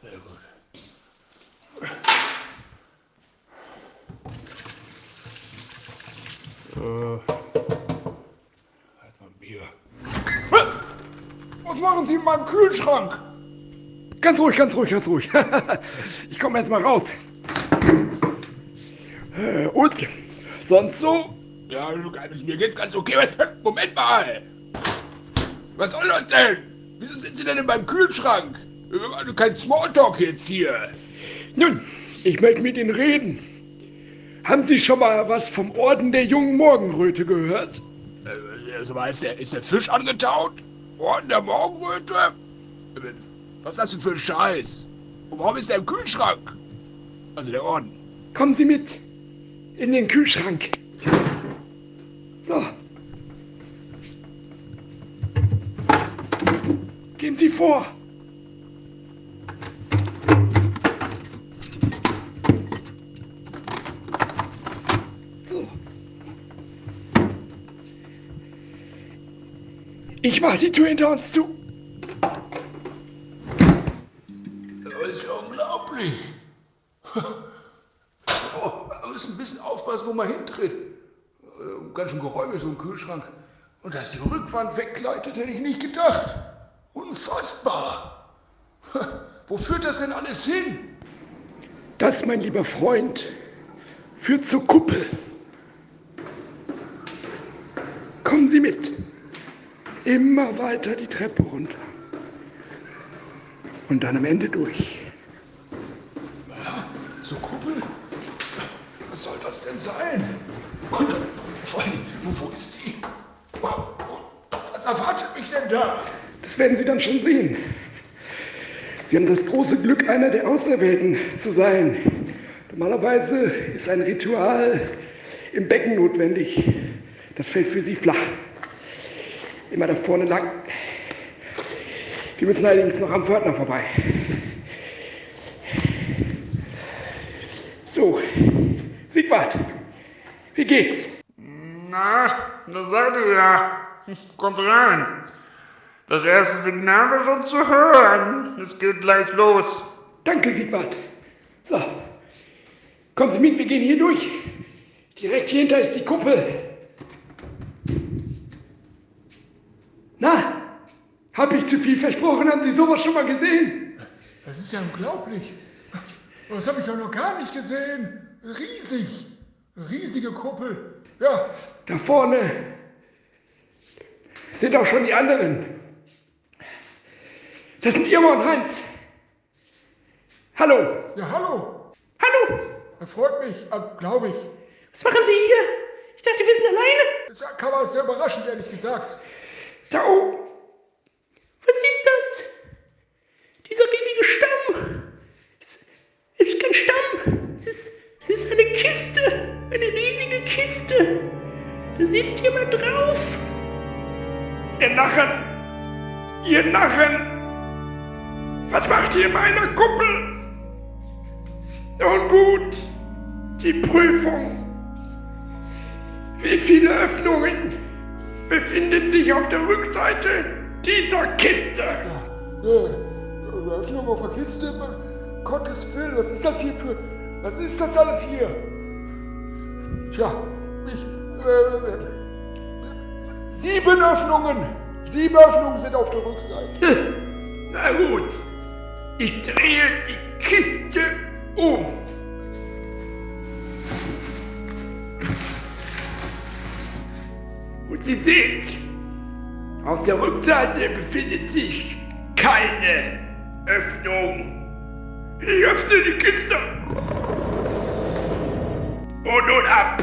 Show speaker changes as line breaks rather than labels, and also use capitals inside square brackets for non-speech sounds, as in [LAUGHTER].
Sehr gut. Äh, erstmal Bier. Was machen Sie in meinem Kühlschrank?
Ganz ruhig, ganz ruhig, ganz ruhig. [LAUGHS] ich komme jetzt mal raus. Äh, und sonst so?
Ja, mir geht's ganz okay. Moment mal! Was soll das denn? Wieso sind Sie denn in meinem Kühlschrank? Kein Smalltalk jetzt hier.
Nun, ich möchte mit Ihnen reden. Haben Sie schon mal was vom Orden der jungen Morgenröte gehört?
Äh, mal, ist der, ist der Fisch angetaut? Orden der Morgenröte? Was ist das denn für ein Scheiß? Und warum ist der im Kühlschrank? Also der Orden.
Kommen Sie mit in den Kühlschrank. So. Gehen Sie vor. Ich mache die Tür hinter uns zu.
Das ist ja unglaublich. [LAUGHS] Oh, man muss ein bisschen aufpassen, wo man hintritt. Äh, Ganz schön geräumig, so ein Kühlschrank. Und dass die Rückwand wegleitet, hätte ich nicht gedacht. Unfassbar. [LAUGHS] Wo führt das denn alles hin?
Das, mein lieber Freund, führt zur Kuppel. Kommen Sie mit. Immer weiter die Treppe runter. Und dann am Ende durch.
Zur Kuppel? Was soll das denn sein? Und vor allem, wo, wo ist die? Was erwartet mich denn da?
Das werden Sie dann schon sehen. Sie haben das große Glück, einer der Auserwählten zu sein. Normalerweise ist ein Ritual im Becken notwendig. Das fällt für Sie flach. Immer da vorne lang. Wir müssen allerdings noch am Pförtner vorbei. So, Siegwart, wie geht's?
Na, das sagte ich ja. Kommt rein. Das erste Signal war schon zu hören. Es geht gleich los.
Danke, Siegwart. So, kommen Sie mit, wir gehen hier durch. Direkt hier hinter ist die Kuppel. Na, hab ich zu viel versprochen? Haben Sie sowas schon mal gesehen?
Das ist ja unglaublich. Das habe ich ja noch gar nicht gesehen. Riesig. Riesige Kuppel. Ja,
Da vorne sind auch schon die anderen. Das sind Irma und Heinz. Hallo.
ja, hallo.
Hallo.
Das freut mich, glaube ich.
Was machen Sie hier? Ich dachte, wir sind alleine.
Das kam aber sehr überraschend, ehrlich gesagt.
Da oben. Was ist das? Dieser riesige Stamm. Es, es ist kein Stamm. Es ist, es ist eine Kiste. Eine riesige Kiste. Da sitzt jemand drauf. Ihr Narren. Ihr Narren. Was macht ihr in meiner Kuppel? Nun gut. Die Prüfung. Wie viele Öffnungen befinden sich auf der Rückseite dieser Kiste?
Äh, Öffnung auf der Kiste. Gottes Willen, was ist das hier für. Was ist das alles hier? Tja, ich. Äh, sieben Öffnungen! Sieben Öffnungen sind auf der Rückseite.
Na gut, ich drehe die Kiste Sie sehen, auf der Rückseite befindet sich keine Öffnung. Ich öffne die Kiste. Und nun ab.